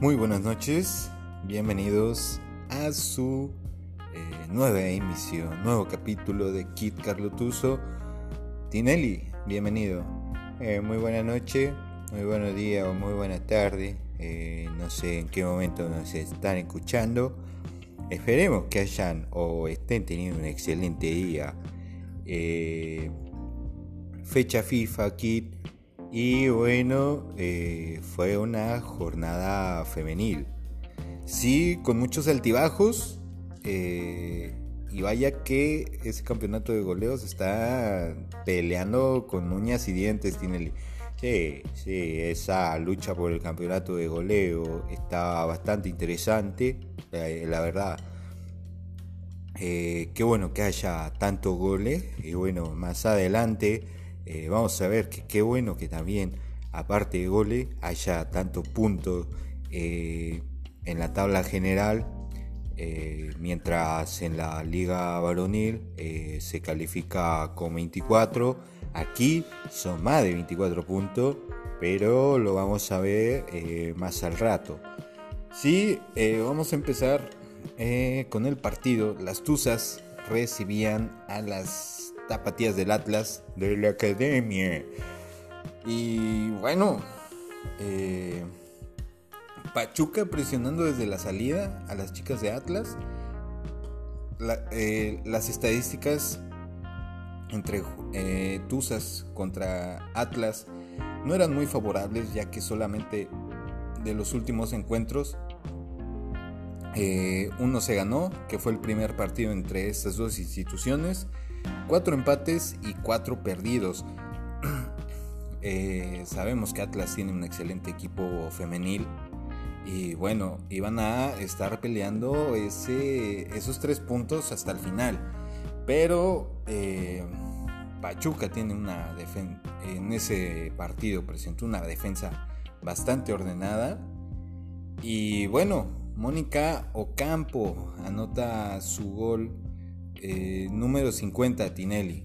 Muy buenas noches, bienvenidos a su eh, nueva emisión, nuevo capítulo de Kit Carlotuso. Tinelli, bienvenido. Eh, muy buena noche, muy buenos días o muy buena tarde. Eh, no sé en qué momento nos están escuchando. Esperemos que hayan o estén teniendo un excelente día. fecha FIFA, Kit y bueno, eh, fue una jornada femenil. Sí, con muchos altibajos. Eh, y vaya que ese campeonato de goleos está peleando con uñas y dientes. Tiene, sí, sí, esa lucha por el campeonato de goleo está bastante interesante, eh, la verdad. qué bueno que haya tantos goles. Y bueno, más adelante eh, vamos a ver que qué bueno que también, aparte de goles, haya tantos puntos eh, en la tabla general, eh, mientras en la liga varonil se califica con 24. Aquí son más de 24 puntos, pero lo vamos a ver más al rato. Sí, vamos a empezar con el partido. Las Tuzas recibían a las tapatías del Atlas de la Academia. Y bueno, eh, Pachuca presionando desde la salida a las chicas de Atlas. Eh, las estadísticas entre eh, Tuzas contra Atlas no eran muy favorables ya que solamente de los últimos encuentros uno se ganó, que fue el primer partido entre estas dos instituciones, Cuatro empates y cuatro perdidos. Eh, sabemos que Atlas tiene un excelente equipo femenil. Y bueno, iban a estar peleando esos tres puntos hasta el final. Pero eh, Pachuca tiene una defensa. En ese partido presentó una defensa bastante ordenada. Y bueno, Mónica Ocampo anota su gol eh, número 50, Tinelli.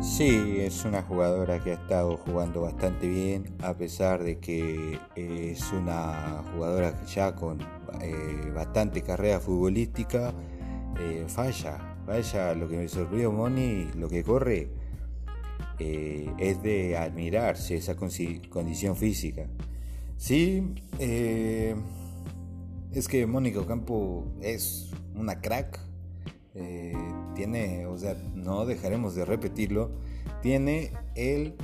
Sí, es una jugadora que ha estado jugando bastante bien, a pesar de que es una jugadora ya con eh, bastante carrera futbolística. Eh, falla, falla, lo que me sorprendió Moni, lo que corre eh, es de admirarse esa condición física. Sí, eh, es que Mónica Ocampo es una crack. Eh, tiene, o sea, no dejaremos de repetirlo, tiene el,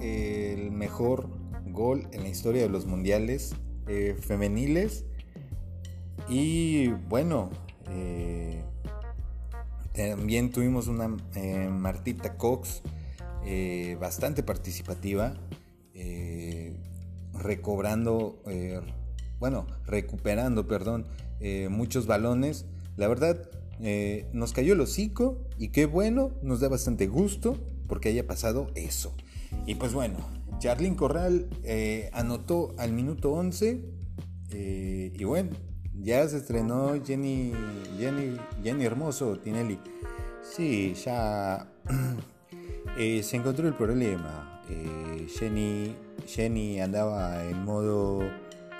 el mejor gol en la historia de los mundiales femeniles. Y bueno, también tuvimos una Martita Cox eh, bastante participativa, eh, recobrando, eh, bueno, recuperando, perdón, muchos balones. La verdad, nos cayó el hocico y qué bueno, nos da bastante gusto porque haya pasado eso. Y pues bueno, Charlín Corral anotó al minuto 11 y bueno, ya se estrenó Jenny, Jenny, Jenny Hermoso, Tinelli. Sí, ya Eh, se encontró el problema. Eh, Jenny, Jenny andaba en modo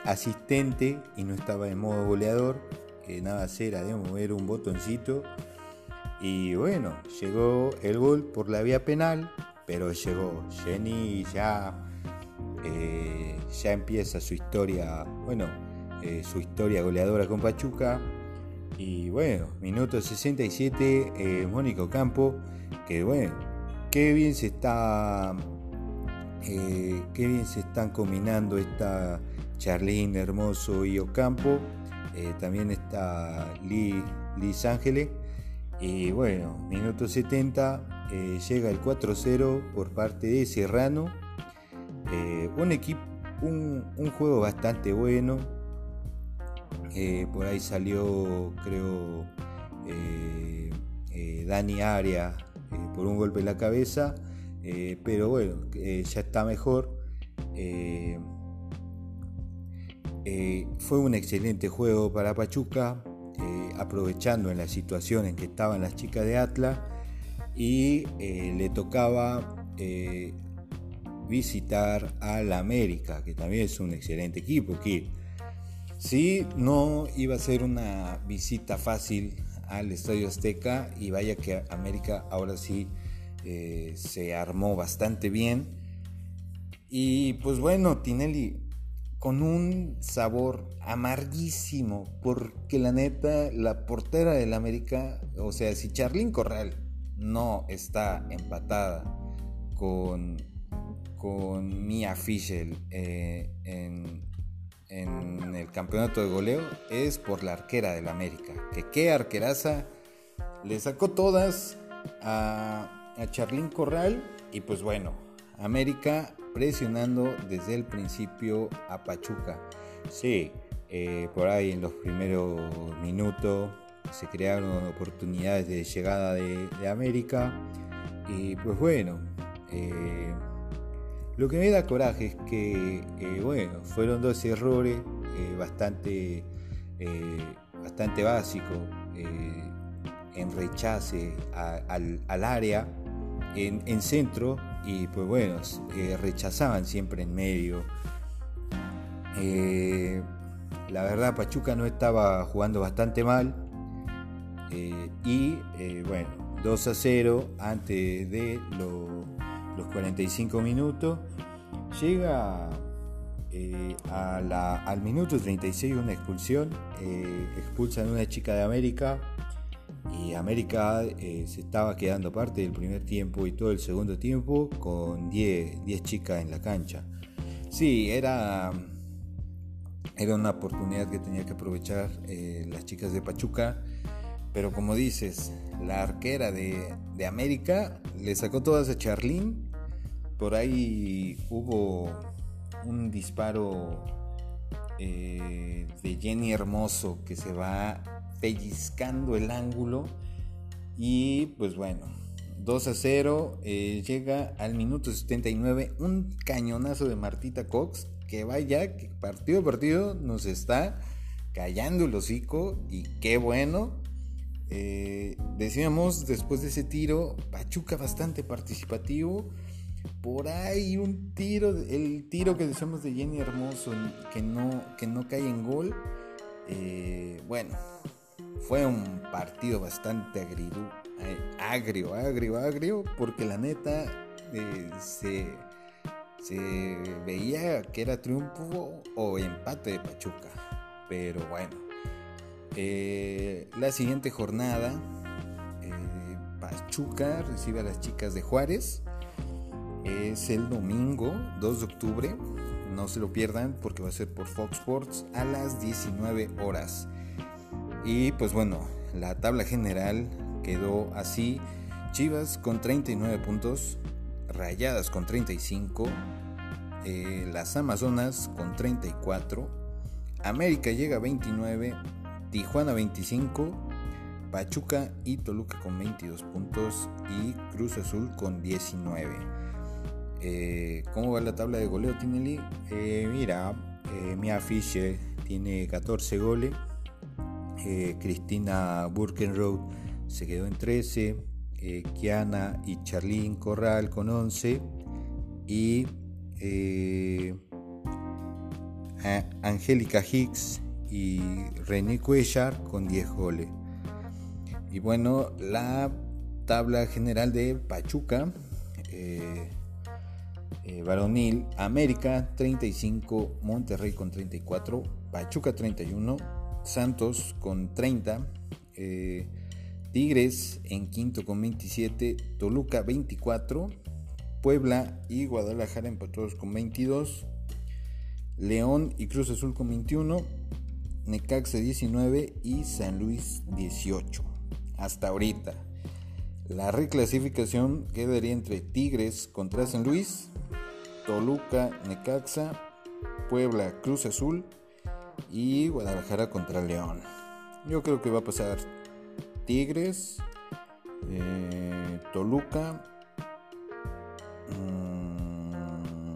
asistente y no estaba en modo goleador. Que nada era de mover un botoncito. Y bueno, llegó el gol por la vía penal, pero llegó. Jenny ya, eh, ya empieza su historia, bueno, su historia goleadora con Pachuca. Y bueno, minuto 67, Mónico Campo, que bueno, Qué bien se está. Eh, qué bien se están combinando esta Charlene Hermoso y Ocampo. Eh, también está Liz Ángeles. Y bueno, minuto 70 eh, llega el 4-0 por parte de Serrano. un equipo, un, juego bastante bueno. por ahí salió, creo, Dani Aria eh, por un golpe en la cabeza, eh, pero bueno, eh, ya está mejor. fue un excelente juego para Pachuca, aprovechando en la situación en que estaban las chicas de Atlas. y eh, le tocaba eh, visitar al América, que también es un excelente equipo. Que sí, no iba a ser una visita fácil al Estadio Azteca y vaya que América ahora sí eh, se armó bastante bien. Y pues bueno, Tinelli, con un sabor amarguísimo, porque la neta, la portera del América, o sea, si Charlín Corral no está empatada con, con Mia Fischel eh, en, el campeonato de goleo, es por la arquera del América. Que qué arqueraza le sacó todas a, a Charlín Corral y pues bueno, América presionando desde el principio a Pachuca. Sí, eh, por ahí en los primeros minutos se crearon oportunidades de llegada de, América. Y pues bueno, eh, lo que me da coraje es que, eh, bueno, fueron dos errores bastante, bastante básicos en rechace al, área, en, en centro y pues bueno, eh, rechazaban siempre en medio. Eh, la verdad Pachuca no estaba jugando bastante mal eh, y bueno, 2 a 0 antes de los 45 minutos. Llega al minuto 36 una expulsión, expulsan a una chica de América y América eh, se estaba quedando parte del primer tiempo y todo el segundo tiempo con 10, chicas en la cancha. Sí, era, era una oportunidad que tenía que aprovechar eh, las chicas de Pachuca, pero como dices, la arquera de, América le sacó todas a Charlín, por ahí hubo un disparo eh, de Jenny Hermoso que se va pellizcando el ángulo. Y pues bueno, 2 a 0. Eh, llega al minuto 79 un cañonazo de Martita Cox. Que vaya, partido a partido nos está callando el hocico. Y qué bueno. Eh, decíamos después de ese tiro, Pachuca bastante participativo. Por ahí un tiro, el tiro que decíamos de Jenny Hermoso que no, que no cae en gol. Eh, bueno, fue un partido bastante eh, agrio, agrio, agrio, porque la neta eh, se, veía que era triunfo o empate de Pachuca. Pero bueno, eh, la siguiente jornada, Pachuca recibe a las chicas de Juárez. Es el domingo 2 de octubre. No se lo pierdan porque va a ser por Fox Sports a las 19 horas. Y pues bueno, la tabla general quedó así. Chivas con 39 puntos, Rayadas con 35, eh, las Amazonas con 34, América llega a 29, Tijuana 25, Pachuca y Toluca con 22 puntos y Cruz Azul con 19. Eh, ¿Cómo va la tabla de goleo, Tinelli? Eh, mira, Mia Fischer tiene 14 goles. Eh, Cristina Burkenroth se quedó en 13, eh, Kiana y Charlene Corral con 11 y eh, Angélica Hicks y René Cuellar con 10 goles. Y bueno, la tabla general de Pachuca, varonil, América 35, Monterrey con 34, Pachuca 31, Santos con 30, eh, Tigres en quinto con 27, Toluca 24, Puebla y Guadalajara empatados con 22, León y Cruz Azul con 21, Necaxa 19 y San Luis 18. Hasta ahorita. La reclasificación quedaría entre Tigres contra San Luis, Toluca, Necaxa, Puebla, Cruz Azul y Guadalajara contra León. Yo creo que va a pasar Tigres, eh, Toluca, mm,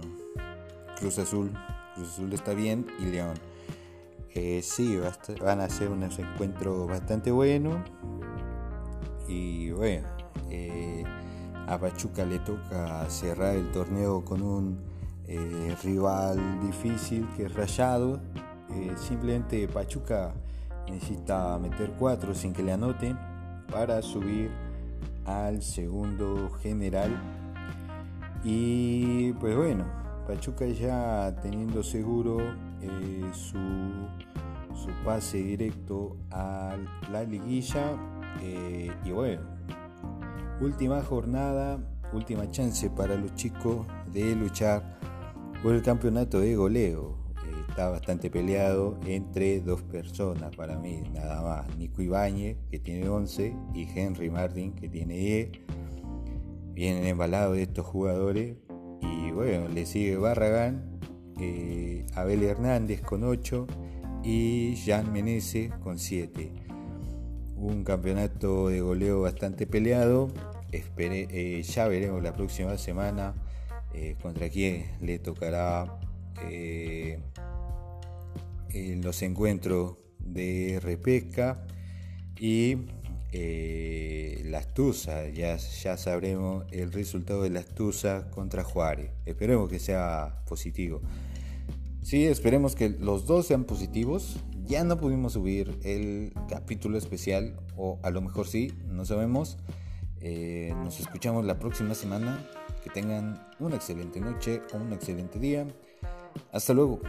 Cruz Azul. Cruz Azul está bien y León. Eh, sí, van a ser un encuentro bastante bueno. Y bueno, a Pachuca le toca cerrar el torneo con un rival difícil que es Rayado. simplemente Pachuca necesita meter cuatro sin que le anoten para subir al segundo general. Y pues bueno, Pachuca ya teniendo seguro eh, su, su, pase directo a la liguilla. Eh, y bueno, última jornada, última chance para los chicos de luchar por el campeonato de goleo está bastante peleado entre dos personas para mí, nada más. Nico Ibáñez, que tiene 11, y Henry Martin, que tiene 10. Vienen embalados estos jugadores. Y bueno, le sigue Barragán, eh, Abel Hernández con 8 y Jan Menezes con 7. Un campeonato de goleo bastante peleado. Eh, ya veremos la próxima semana eh, contra quién le tocará los encuentros de repesca y eh, la Astuza. Ya, ya sabremos el resultado de la Astuza contra Juárez. Esperemos que sea positivo. Sí, esperemos que los dos sean positivos. Ya no pudimos subir el capítulo especial, o a lo mejor sí, no sabemos. Eh, nos escuchamos la próxima semana. Que tengan una excelente noche o un excelente día. Hasta luego.